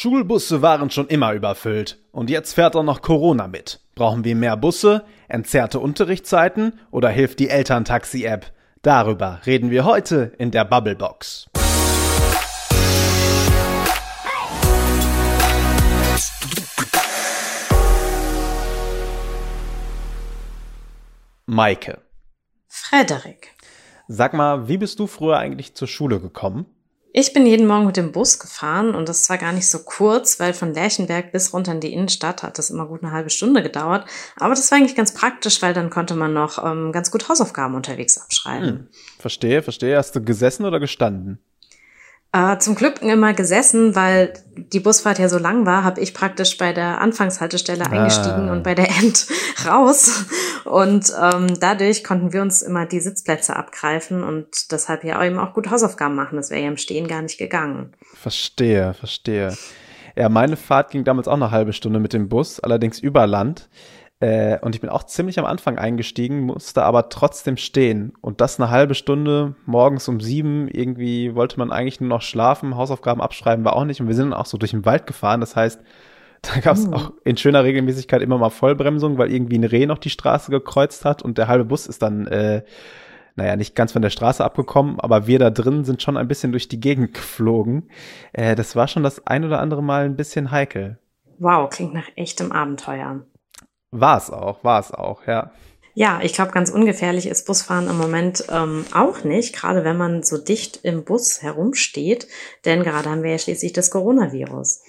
Schulbusse waren schon immer überfüllt. Und jetzt fährt auch noch Corona mit. Brauchen wir mehr Busse, entzerrte Unterrichtszeiten oder hilft die Elterntaxi-App? Darüber reden wir heute in der Bubblebox. Maike. Frederik. Sag mal, wie bist du früher eigentlich zur Schule gekommen? Ich bin jeden Morgen mit dem Bus gefahren und das war gar nicht so kurz, weil von Lerchenberg bis runter in die Innenstadt hat das immer gut eine halbe Stunde gedauert. Aber das war eigentlich ganz praktisch, weil dann konnte man noch ähm, ganz gut Hausaufgaben unterwegs abschreiben. Hm. Verstehe, verstehe. Hast du gesessen oder gestanden? Äh, zum Glück immer gesessen, weil die Busfahrt ja so lang war, habe ich praktisch bei der Anfangshaltestelle ah. eingestiegen und bei der End raus. Und ähm, dadurch konnten wir uns immer die Sitzplätze abgreifen und deshalb ja eben auch gut Hausaufgaben machen. Das wäre ja im Stehen gar nicht gegangen. Verstehe, verstehe. Ja, meine Fahrt ging damals auch eine halbe Stunde mit dem Bus, allerdings über Land. Äh, und ich bin auch ziemlich am Anfang eingestiegen, musste aber trotzdem stehen. Und das eine halbe Stunde morgens um sieben. Irgendwie wollte man eigentlich nur noch schlafen, Hausaufgaben abschreiben war auch nicht. Und wir sind dann auch so durch den Wald gefahren. Das heißt, da gab es uh. auch in schöner Regelmäßigkeit immer mal Vollbremsung, weil irgendwie ein Reh noch die Straße gekreuzt hat und der halbe Bus ist dann, äh, naja, nicht ganz von der Straße abgekommen, aber wir da drin sind schon ein bisschen durch die Gegend geflogen. Äh, das war schon das ein oder andere Mal ein bisschen heikel. Wow, klingt nach echtem Abenteuer. War es auch, war es auch, ja. Ja, ich glaube, ganz ungefährlich ist Busfahren im Moment ähm, auch nicht, gerade wenn man so dicht im Bus herumsteht, denn gerade haben wir ja schließlich das Coronavirus.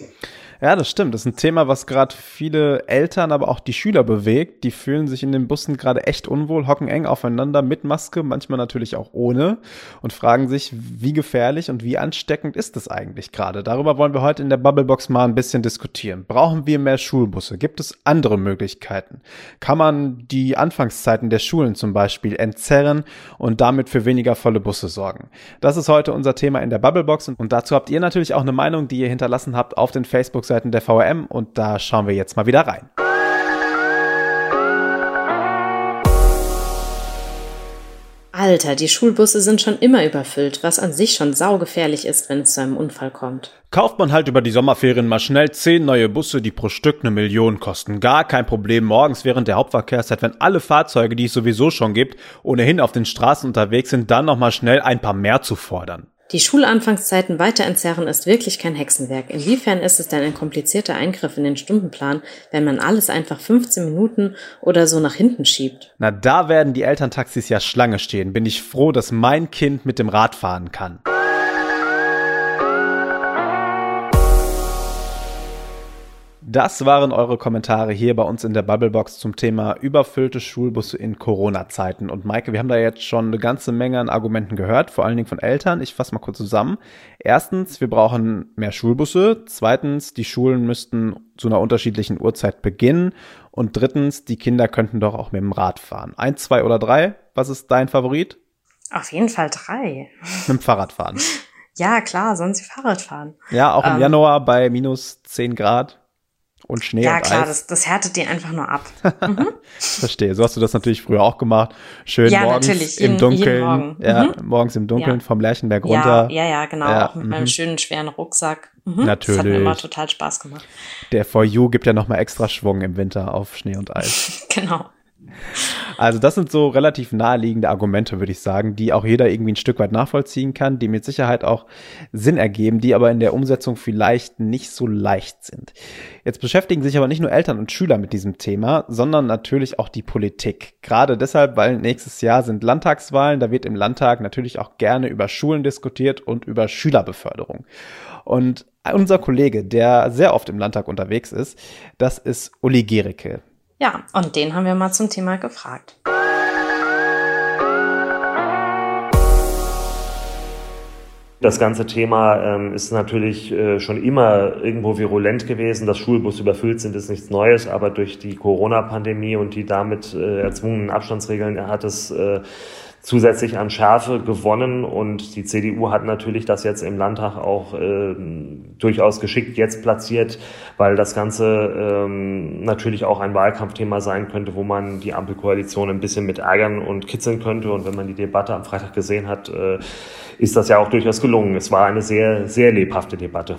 Ja, das stimmt. Das ist ein Thema, was gerade viele Eltern, aber auch die Schüler bewegt. Die fühlen sich in den Bussen gerade echt unwohl, hocken eng aufeinander mit Maske, manchmal natürlich auch ohne und fragen sich, wie gefährlich und wie ansteckend ist es eigentlich gerade? Darüber wollen wir heute in der Bubblebox mal ein bisschen diskutieren. Brauchen wir mehr Schulbusse? Gibt es andere Möglichkeiten? Kann man die Anfangszeiten der Schulen zum Beispiel entzerren und damit für weniger volle Busse sorgen? Das ist heute unser Thema in der Bubblebox und dazu habt ihr natürlich auch eine Meinung, die ihr hinterlassen habt auf den Facebook Webseiten der VRM und da schauen wir jetzt mal wieder rein. Alter, die Schulbusse sind schon immer überfüllt, was an sich schon saugefährlich ist, wenn es zu einem Unfall kommt. Kauft man halt über die Sommerferien mal schnell zehn neue Busse, die pro Stück eine Million kosten. Gar kein Problem morgens während der Hauptverkehrszeit, wenn alle Fahrzeuge, die es sowieso schon gibt, ohnehin auf den Straßen unterwegs sind, dann nochmal schnell ein paar mehr zu fordern. Die Schulanfangszeiten weiter entzerren ist wirklich kein Hexenwerk. Inwiefern ist es denn ein komplizierter Eingriff in den Stundenplan, wenn man alles einfach 15 Minuten oder so nach hinten schiebt? Na, da werden die Elterntaxis ja Schlange stehen. Bin ich froh, dass mein Kind mit dem Rad fahren kann. Das waren eure Kommentare hier bei uns in der Bubblebox zum Thema überfüllte Schulbusse in Corona-Zeiten. Und Maike, wir haben da jetzt schon eine ganze Menge an Argumenten gehört, vor allen Dingen von Eltern. Ich fasse mal kurz zusammen. Erstens, wir brauchen mehr Schulbusse. Zweitens, die Schulen müssten zu einer unterschiedlichen Uhrzeit beginnen. Und drittens, die Kinder könnten doch auch mit dem Rad fahren. Eins, zwei oder drei? Was ist dein Favorit? Auf jeden Fall drei. Mit dem Fahrrad fahren. Ja, klar, sollen sie Fahrrad fahren. Ja, auch im ähm, Januar bei minus zehn Grad und Schnee ja, und klar, Eis. das, das härtet die einfach nur ab. Mhm. Verstehe. So hast du das natürlich früher auch gemacht. Schön ja, morgens natürlich. im Dunkeln. Morgen. Ja, mhm. morgens im Dunkeln ja. vom Lerchenberg runter. Ja, ja, ja genau. Ja. Auch mit meinem mhm. schönen schweren Rucksack. Mhm. Natürlich. Das hat mir immer total Spaß gemacht. Der For You gibt ja nochmal extra Schwung im Winter auf Schnee und Eis. genau. Also das sind so relativ naheliegende Argumente, würde ich sagen, die auch jeder irgendwie ein Stück weit nachvollziehen kann, die mit Sicherheit auch Sinn ergeben, die aber in der Umsetzung vielleicht nicht so leicht sind. Jetzt beschäftigen sich aber nicht nur Eltern und Schüler mit diesem Thema, sondern natürlich auch die Politik. Gerade deshalb, weil nächstes Jahr sind Landtagswahlen, da wird im Landtag natürlich auch gerne über Schulen diskutiert und über Schülerbeförderung. Und unser Kollege, der sehr oft im Landtag unterwegs ist, das ist Uli Gericke. Ja, und den haben wir mal zum Thema gefragt. Das ganze Thema ähm, ist natürlich äh, schon immer irgendwo virulent gewesen. Dass Schulbusse überfüllt sind, ist nichts Neues, aber durch die Corona-Pandemie und die damit äh, erzwungenen Abstandsregeln hat es äh, zusätzlich an Schärfe gewonnen und die CDU hat natürlich das jetzt im Landtag auch äh, durchaus geschickt jetzt platziert, weil das Ganze ähm, natürlich auch ein Wahlkampfthema sein könnte, wo man die Ampelkoalition ein bisschen mit ärgern und kitzeln könnte. Und wenn man die Debatte am Freitag gesehen hat, äh, ist das ja auch durchaus gelungen. Es war eine sehr, sehr lebhafte Debatte.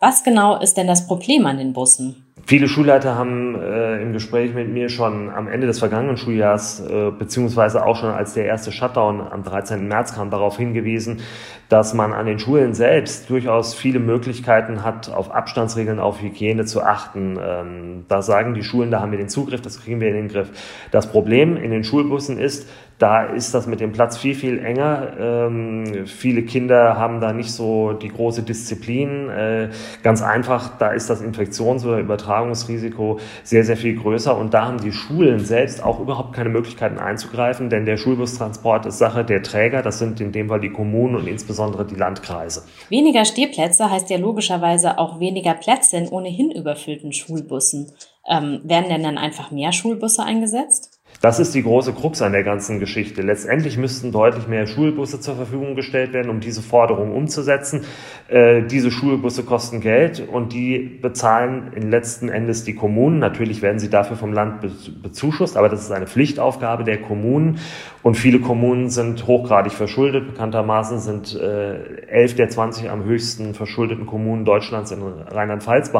Was genau ist denn das Problem an den Bussen? Viele Schulleiter haben äh, im Gespräch mit mir schon am Ende des vergangenen Schuljahrs, äh, beziehungsweise auch schon als der erste Shutdown am 13. März kam, darauf hingewiesen, dass man an den Schulen selbst durchaus viele Möglichkeiten hat, auf Abstandsregeln, auf Hygiene zu achten. Ähm, da sagen die Schulen, da haben wir den Zugriff, das kriegen wir in den Griff. Das Problem in den Schulbussen ist, da ist das mit dem Platz viel, viel enger. Ähm, viele Kinder haben da nicht so die große Disziplin. Äh, ganz einfach, da ist das Infektions- oder Übertragungsrisiko sehr, sehr viel größer. Und da haben die Schulen selbst auch überhaupt keine Möglichkeiten einzugreifen, denn der Schulbustransport ist Sache der Träger. Das sind in dem Fall die Kommunen und insbesondere die Landkreise. Weniger Stehplätze heißt ja logischerweise auch weniger Plätze in ohnehin überfüllten Schulbussen. Ähm, werden denn dann einfach mehr Schulbusse eingesetzt? Das ist die große Krux an der ganzen Geschichte. Letztendlich müssten deutlich mehr Schulbusse zur Verfügung gestellt werden, um diese Forderung umzusetzen. Äh, diese Schulbusse kosten Geld und die bezahlen in letzten Endes die Kommunen. Natürlich werden sie dafür vom Land bezuschusst, aber das ist eine Pflichtaufgabe der Kommunen. Und viele Kommunen sind hochgradig verschuldet. Bekanntermaßen sind äh, elf der 20 am höchsten verschuldeten Kommunen Deutschlands in Rheinland-Pfalz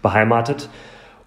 beheimatet.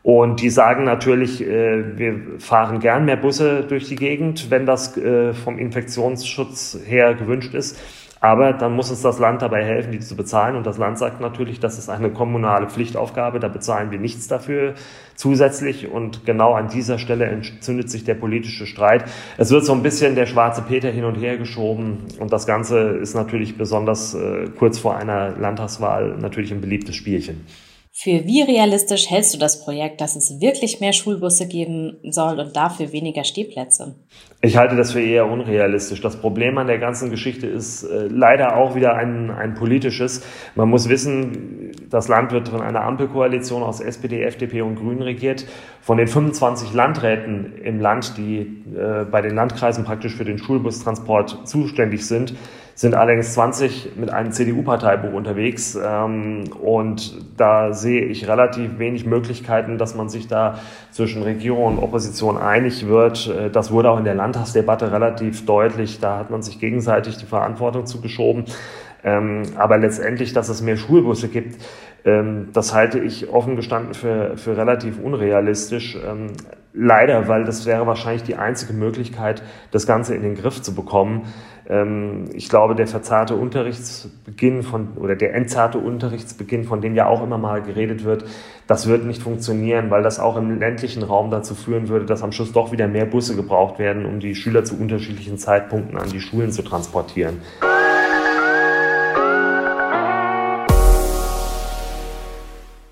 Und die sagen natürlich, äh, wir fahren gern mehr Busse durch die Gegend, wenn das äh, vom Infektionsschutz her gewünscht ist. Aber dann muss uns das Land dabei helfen, die zu bezahlen. Und das Land sagt natürlich, das ist eine kommunale Pflichtaufgabe, da bezahlen wir nichts dafür zusätzlich. Und genau an dieser Stelle entzündet sich der politische Streit. Es wird so ein bisschen der schwarze Peter hin und her geschoben. Und das Ganze ist natürlich besonders äh, kurz vor einer Landtagswahl natürlich ein beliebtes Spielchen. Für wie realistisch hältst du das Projekt, dass es wirklich mehr Schulbusse geben soll und dafür weniger Stehplätze? Ich halte das für eher unrealistisch. Das Problem an der ganzen Geschichte ist äh, leider auch wieder ein, ein politisches. Man muss wissen, das Land wird von einer Ampelkoalition aus SPD, FDP und Grünen regiert. Von den 25 Landräten im Land, die äh, bei den Landkreisen praktisch für den Schulbustransport zuständig sind, sind allerdings 20 mit einem CDU-Parteibuch unterwegs. Ähm, und da sehe ich relativ wenig Möglichkeiten, dass man sich da zwischen Regierung und Opposition einig wird. Äh, das wurde auch in der Landtagsdebatte relativ deutlich. Da hat man sich gegenseitig die Verantwortung zugeschoben. Ähm, aber letztendlich, dass es mehr Schulbusse gibt, ähm, das halte ich offen gestanden für, für relativ unrealistisch. Ähm, leider, weil das wäre wahrscheinlich die einzige Möglichkeit, das Ganze in den Griff zu bekommen. Ähm, ich glaube, der verzerrte Unterrichtsbeginn von, oder der entzarte Unterrichtsbeginn, von dem ja auch immer mal geredet wird, das wird nicht funktionieren, weil das auch im ländlichen Raum dazu führen würde, dass am Schluss doch wieder mehr Busse gebraucht werden, um die Schüler zu unterschiedlichen Zeitpunkten an die Schulen zu transportieren.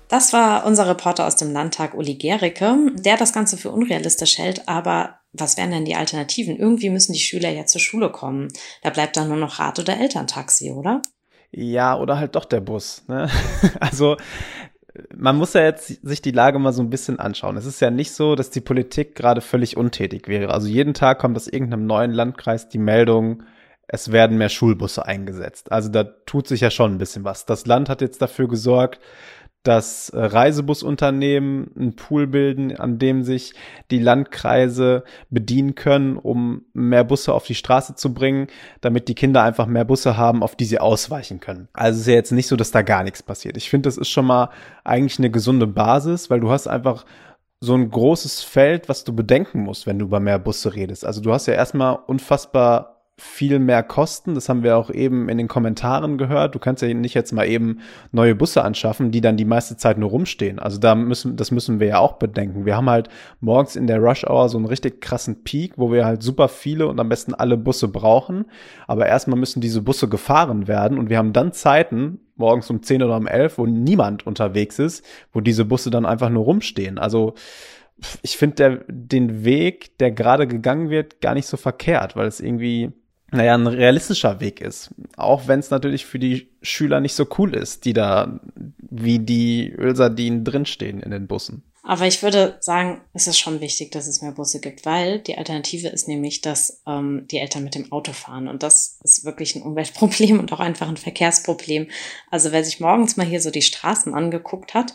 Das war unser Reporter aus dem Landtag, Uli Gericke, der das Ganze für unrealistisch hält, aber was wären denn die Alternativen? Irgendwie müssen die Schüler ja zur Schule kommen. Da bleibt dann nur noch Rad- oder Elterntaxi, oder? Ja, oder halt doch der Bus. Ne? Also man muss ja jetzt sich die Lage mal so ein bisschen anschauen. Es ist ja nicht so, dass die Politik gerade völlig untätig wäre. Also jeden Tag kommt aus irgendeinem neuen Landkreis die Meldung, es werden mehr Schulbusse eingesetzt. Also da tut sich ja schon ein bisschen was. Das Land hat jetzt dafür gesorgt, dass äh, Reisebusunternehmen einen Pool bilden, an dem sich die Landkreise bedienen können, um mehr Busse auf die Straße zu bringen, damit die Kinder einfach mehr Busse haben, auf die sie ausweichen können. Also es ist ja jetzt nicht so, dass da gar nichts passiert. Ich finde, das ist schon mal eigentlich eine gesunde Basis, weil du hast einfach so ein großes Feld, was du bedenken musst, wenn du über mehr Busse redest. Also du hast ja erstmal unfassbar viel mehr kosten. Das haben wir auch eben in den Kommentaren gehört. Du kannst ja nicht jetzt mal eben neue Busse anschaffen, die dann die meiste Zeit nur rumstehen. Also da müssen, das müssen wir ja auch bedenken. Wir haben halt morgens in der Rush Hour so einen richtig krassen Peak, wo wir halt super viele und am besten alle Busse brauchen. Aber erstmal müssen diese Busse gefahren werden und wir haben dann Zeiten, morgens um 10 oder um 11, wo niemand unterwegs ist, wo diese Busse dann einfach nur rumstehen. Also ich finde den Weg, der gerade gegangen wird, gar nicht so verkehrt, weil es irgendwie naja, ein realistischer Weg ist. Auch wenn es natürlich für die Schüler nicht so cool ist, die da wie die Ölsardinen drinstehen in den Bussen. Aber ich würde sagen, es ist schon wichtig, dass es mehr Busse gibt, weil die Alternative ist nämlich, dass ähm, die Eltern mit dem Auto fahren. Und das ist wirklich ein Umweltproblem und auch einfach ein Verkehrsproblem. Also wer sich morgens mal hier so die Straßen angeguckt hat,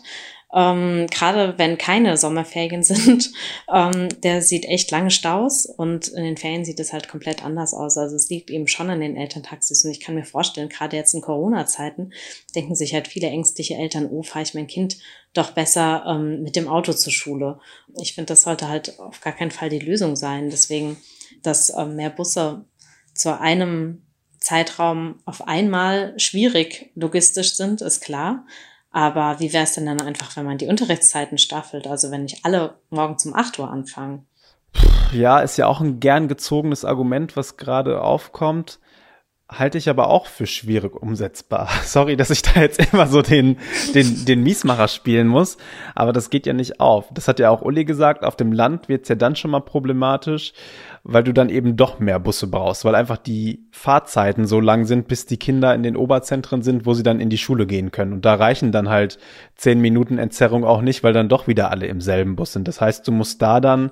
ähm, gerade wenn keine Sommerferien sind, ähm, der sieht echt lange Staus und in den Ferien sieht es halt komplett anders aus. Also es liegt eben schon an den Elterntaxis und ich kann mir vorstellen, gerade jetzt in Corona-Zeiten denken sich halt viele ängstliche Eltern, oh, fahre ich mein Kind doch besser ähm, mit dem Auto zur Schule. Ich finde, das sollte halt auf gar keinen Fall die Lösung sein. Deswegen, dass ähm, mehr Busse zu einem Zeitraum auf einmal schwierig logistisch sind, ist klar. Aber wie wäre es denn dann einfach, wenn man die Unterrichtszeiten staffelt? Also wenn nicht alle morgen um 8 Uhr anfangen? Ja, ist ja auch ein gern gezogenes Argument, was gerade aufkommt halte ich aber auch für schwierig umsetzbar. Sorry, dass ich da jetzt immer so den, den, den Miesmacher spielen muss, aber das geht ja nicht auf. Das hat ja auch Uli gesagt, auf dem Land wird's ja dann schon mal problematisch, weil du dann eben doch mehr Busse brauchst, weil einfach die Fahrzeiten so lang sind, bis die Kinder in den Oberzentren sind, wo sie dann in die Schule gehen können. Und da reichen dann halt zehn Minuten Entzerrung auch nicht, weil dann doch wieder alle im selben Bus sind. Das heißt, du musst da dann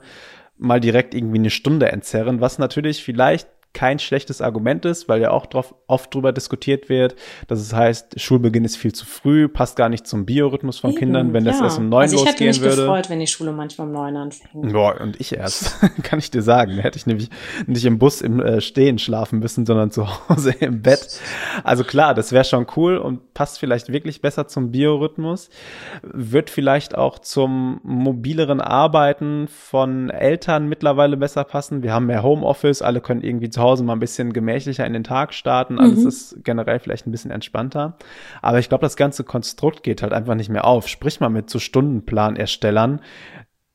mal direkt irgendwie eine Stunde entzerren, was natürlich vielleicht kein schlechtes Argument ist, weil ja auch drauf, oft drüber diskutiert wird, dass es heißt, Schulbeginn ist viel zu früh, passt gar nicht zum Biorhythmus von Eben, Kindern, wenn ja. das erst um neun also losgehen würde. Ich hätte mich würde. gefreut, wenn die Schule manchmal um neun anfängt. Boah, und ich erst, kann ich dir sagen. Hätte ich nämlich nicht im Bus im äh, Stehen schlafen müssen, sondern zu Hause im Bett. Also klar, das wäre schon cool und passt vielleicht wirklich besser zum Biorhythmus. Wird vielleicht auch zum mobileren Arbeiten von Eltern mittlerweile besser passen. Wir haben mehr Homeoffice, alle können irgendwie zu Hause mal ein bisschen gemächlicher in den Tag starten. Alles mhm. ist generell vielleicht ein bisschen entspannter. Aber ich glaube, das ganze Konstrukt geht halt einfach nicht mehr auf. Sprich mal mit so Stundenplanerstellern,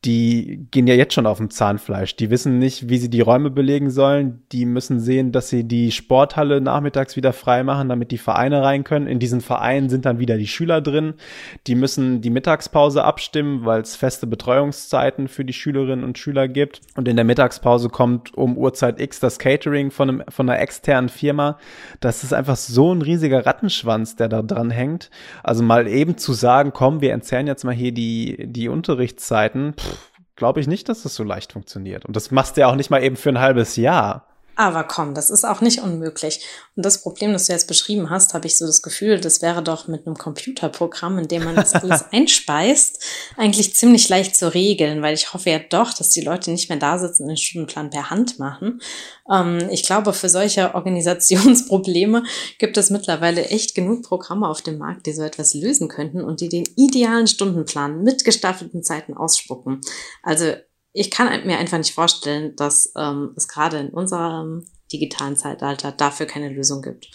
die gehen ja jetzt schon auf dem Zahnfleisch. Die wissen nicht, wie sie die Räume belegen sollen. Die müssen sehen, dass sie die Sporthalle nachmittags wieder frei machen, damit die Vereine rein können. In diesen Vereinen sind dann wieder die Schüler drin. Die müssen die Mittagspause abstimmen, weil es feste Betreuungszeiten für die Schülerinnen und Schüler gibt. Und in der Mittagspause kommt um Uhrzeit X das Catering von, einem, von einer externen Firma. Das ist einfach so ein riesiger Rattenschwanz, der da dran hängt. Also mal eben zu sagen, komm, wir entzerren jetzt mal hier die, die Unterrichtszeiten. Pff, glaube ich nicht, dass das so leicht funktioniert. Und das machst du ja auch nicht mal eben für ein halbes Jahr. Aber komm, das ist auch nicht unmöglich. Und das Problem, das du jetzt beschrieben hast, habe ich so das Gefühl, das wäre doch mit einem Computerprogramm, in dem man das alles einspeist, eigentlich ziemlich leicht zu regeln, weil ich hoffe ja doch, dass die Leute nicht mehr da sitzen und den Stundenplan per Hand machen. Ähm, ich glaube, für solche Organisationsprobleme gibt es mittlerweile echt genug Programme auf dem Markt, die so etwas lösen könnten und die den idealen Stundenplan mit gestaffelten Zeiten ausspucken. Also ich kann mir einfach nicht vorstellen, dass ähm, es gerade in unserem digitalen Zeitalter dafür keine Lösung gibt.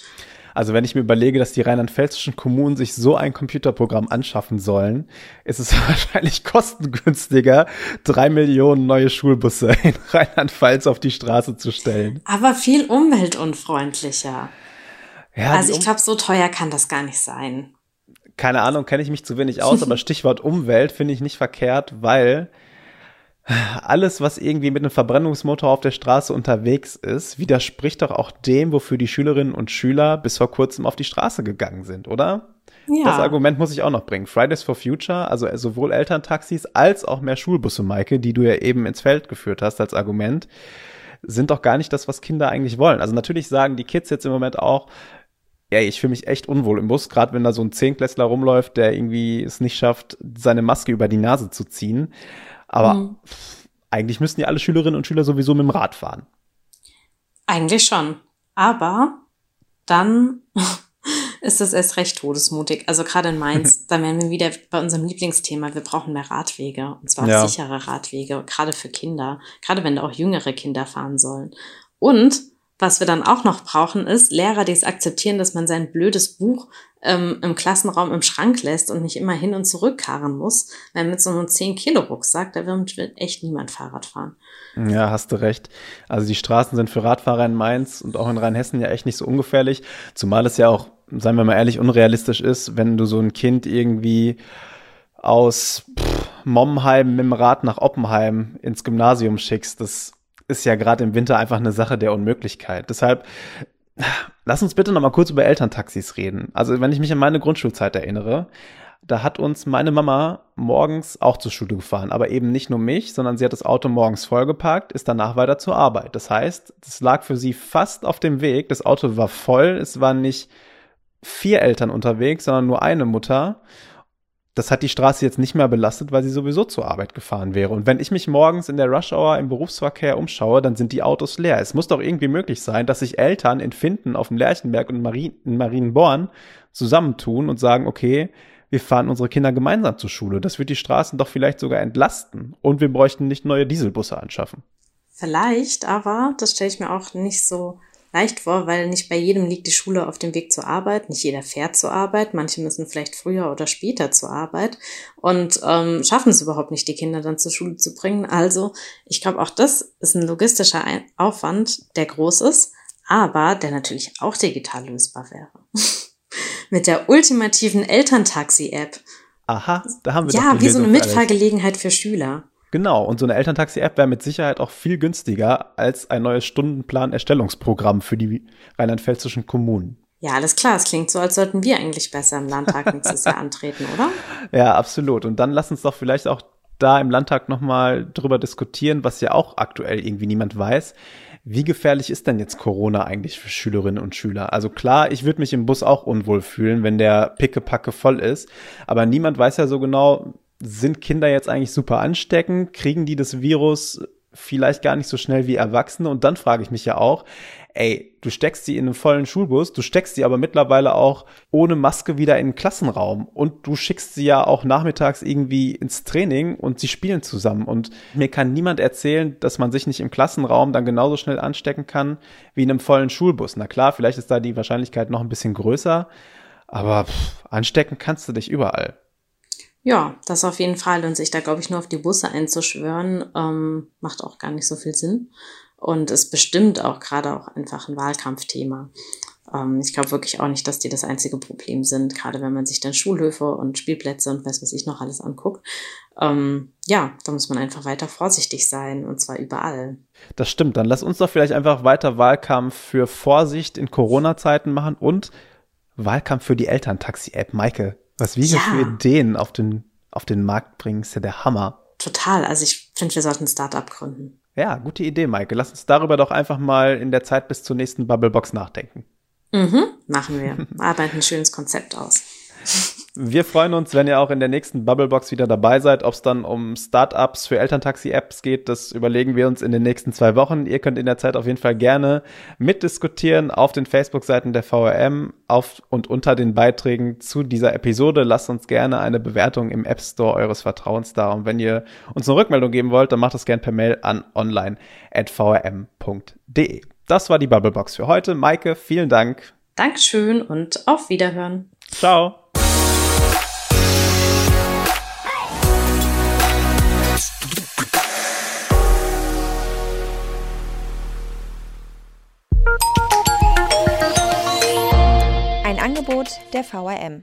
Also wenn ich mir überlege, dass die rheinland-pfälzischen Kommunen sich so ein Computerprogramm anschaffen sollen, ist es wahrscheinlich kostengünstiger, drei Millionen neue Schulbusse in Rheinland-Pfalz auf die Straße zu stellen. Aber viel umweltunfreundlicher. Ja, also ich glaube, so teuer kann das gar nicht sein. Keine Ahnung, kenne ich mich zu wenig aus, aber Stichwort Umwelt finde ich nicht verkehrt, weil alles, was irgendwie mit einem Verbrennungsmotor auf der Straße unterwegs ist, widerspricht doch auch dem, wofür die Schülerinnen und Schüler bis vor kurzem auf die Straße gegangen sind, oder? Ja. Das Argument muss ich auch noch bringen. Fridays for Future, also sowohl Elterntaxis als auch mehr Schulbusse, Maike, die du ja eben ins Feld geführt hast als Argument, sind doch gar nicht das, was Kinder eigentlich wollen. Also natürlich sagen die Kids jetzt im Moment auch, ey, ich fühle mich echt unwohl im Bus, gerade wenn da so ein Zehnklässler rumläuft, der irgendwie es nicht schafft, seine Maske über die Nase zu ziehen. Aber mhm. eigentlich müssten ja alle Schülerinnen und Schüler sowieso mit dem Rad fahren. Eigentlich schon. Aber dann ist es erst recht todesmutig. Also gerade in Mainz, da wären wir wieder bei unserem Lieblingsthema. Wir brauchen mehr Radwege. Und zwar ja. sichere Radwege, gerade für Kinder. Gerade wenn da auch jüngere Kinder fahren sollen. Und was wir dann auch noch brauchen, ist Lehrer, die es akzeptieren, dass man sein blödes Buch ähm, im Klassenraum im Schrank lässt und nicht immer hin und zurück karren muss. Weil mit so einem 10-Kilo-Rucksack, da wird echt niemand Fahrrad fahren. Ja, hast du recht. Also die Straßen sind für Radfahrer in Mainz und auch in Rheinhessen ja echt nicht so ungefährlich. Zumal es ja auch, seien wir mal ehrlich, unrealistisch ist, wenn du so ein Kind irgendwie aus pff, Momheim mit dem Rad nach Oppenheim ins Gymnasium schickst. Das ist ja gerade im Winter einfach eine Sache der Unmöglichkeit. Deshalb Lass uns bitte noch mal kurz über Elterntaxis reden. Also, wenn ich mich an meine Grundschulzeit erinnere, da hat uns meine Mama morgens auch zur Schule gefahren, aber eben nicht nur mich, sondern sie hat das Auto morgens vollgeparkt, ist danach weiter zur Arbeit. Das heißt, es lag für sie fast auf dem Weg. Das Auto war voll, es waren nicht vier Eltern unterwegs, sondern nur eine Mutter. Das hat die Straße jetzt nicht mehr belastet, weil sie sowieso zur Arbeit gefahren wäre. Und wenn ich mich morgens in der Rush Hour im Berufsverkehr umschaue, dann sind die Autos leer. Es muss doch irgendwie möglich sein, dass sich Eltern in Finden auf dem Lerchenberg und in Marienborn zusammentun und sagen, okay, wir fahren unsere Kinder gemeinsam zur Schule. Das wird die Straßen doch vielleicht sogar entlasten. Und wir bräuchten nicht neue Dieselbusse anschaffen. Vielleicht, aber das stelle ich mir auch nicht so leicht vor, weil nicht bei jedem liegt die Schule auf dem Weg zur Arbeit, nicht jeder fährt zur Arbeit, manche müssen vielleicht früher oder später zur Arbeit und ähm, schaffen es überhaupt nicht, die Kinder dann zur Schule zu bringen. Also ich glaube, auch das ist ein logistischer Aufwand, der groß ist, aber der natürlich auch digital lösbar wäre. Mit der ultimativen Elterntaxi-App. Aha, da haben wir Ja, wie so eine Mitfahrgelegenheit für Schüler. Genau, und so eine Elterntaxi-App wäre mit Sicherheit auch viel günstiger als ein neues Stundenplan-Erstellungsprogramm für die rheinland-pfälzischen Kommunen. Ja, alles klar. Es klingt so, als sollten wir eigentlich besser im Landtag nächstes Jahr antreten, oder? Ja, absolut. Und dann lass uns doch vielleicht auch da im Landtag nochmal drüber diskutieren, was ja auch aktuell irgendwie niemand weiß. Wie gefährlich ist denn jetzt Corona eigentlich für Schülerinnen und Schüler? Also klar, ich würde mich im Bus auch unwohl fühlen, wenn der Pickepacke voll ist. Aber niemand weiß ja so genau, sind Kinder jetzt eigentlich super ansteckend? Kriegen die das Virus vielleicht gar nicht so schnell wie Erwachsene? Und dann frage ich mich ja auch, ey, du steckst sie in einen vollen Schulbus, du steckst sie aber mittlerweile auch ohne Maske wieder in den Klassenraum und du schickst sie ja auch nachmittags irgendwie ins Training und sie spielen zusammen. Und mir kann niemand erzählen, dass man sich nicht im Klassenraum dann genauso schnell anstecken kann wie in einem vollen Schulbus. Na klar, vielleicht ist da die Wahrscheinlichkeit noch ein bisschen größer, aber pff, anstecken kannst du dich überall. Ja, das auf jeden Fall. Und sich da, glaube ich, nur auf die Busse einzuschwören, ähm, macht auch gar nicht so viel Sinn. Und ist bestimmt auch gerade auch einfach ein Wahlkampfthema. Ähm, ich glaube wirklich auch nicht, dass die das einzige Problem sind, gerade wenn man sich dann Schulhöfe und Spielplätze und was weiß ich noch alles anguckt. Ähm, ja, da muss man einfach weiter vorsichtig sein und zwar überall. Das stimmt. Dann lass uns doch vielleicht einfach weiter Wahlkampf für Vorsicht in Corona-Zeiten machen und Wahlkampf für die Elterntaxi-App. Maike, was wir ja. für Ideen auf den, auf den Markt bringen, ist ja der Hammer. Total. Also ich finde, wir sollten ein Startup gründen. Ja, gute Idee, Maike. Lass uns darüber doch einfach mal in der Zeit bis zur nächsten Bubblebox nachdenken. Mhm, machen wir. Arbeiten ein schönes Konzept aus. Wir freuen uns, wenn ihr auch in der nächsten Bubblebox wieder dabei seid. Ob es dann um Startups für Elterntaxi-Apps geht, das überlegen wir uns in den nächsten zwei Wochen. Ihr könnt in der Zeit auf jeden Fall gerne mitdiskutieren auf den Facebook-Seiten der VRM auf und unter den Beiträgen zu dieser Episode. Lasst uns gerne eine Bewertung im App Store eures Vertrauens da. Und wenn ihr uns eine Rückmeldung geben wollt, dann macht das gerne per Mail an online.vrm.de. Das war die Bubblebox für heute. Maike, vielen Dank. Dankeschön und auf Wiederhören. Ciao. Angebot der VRM.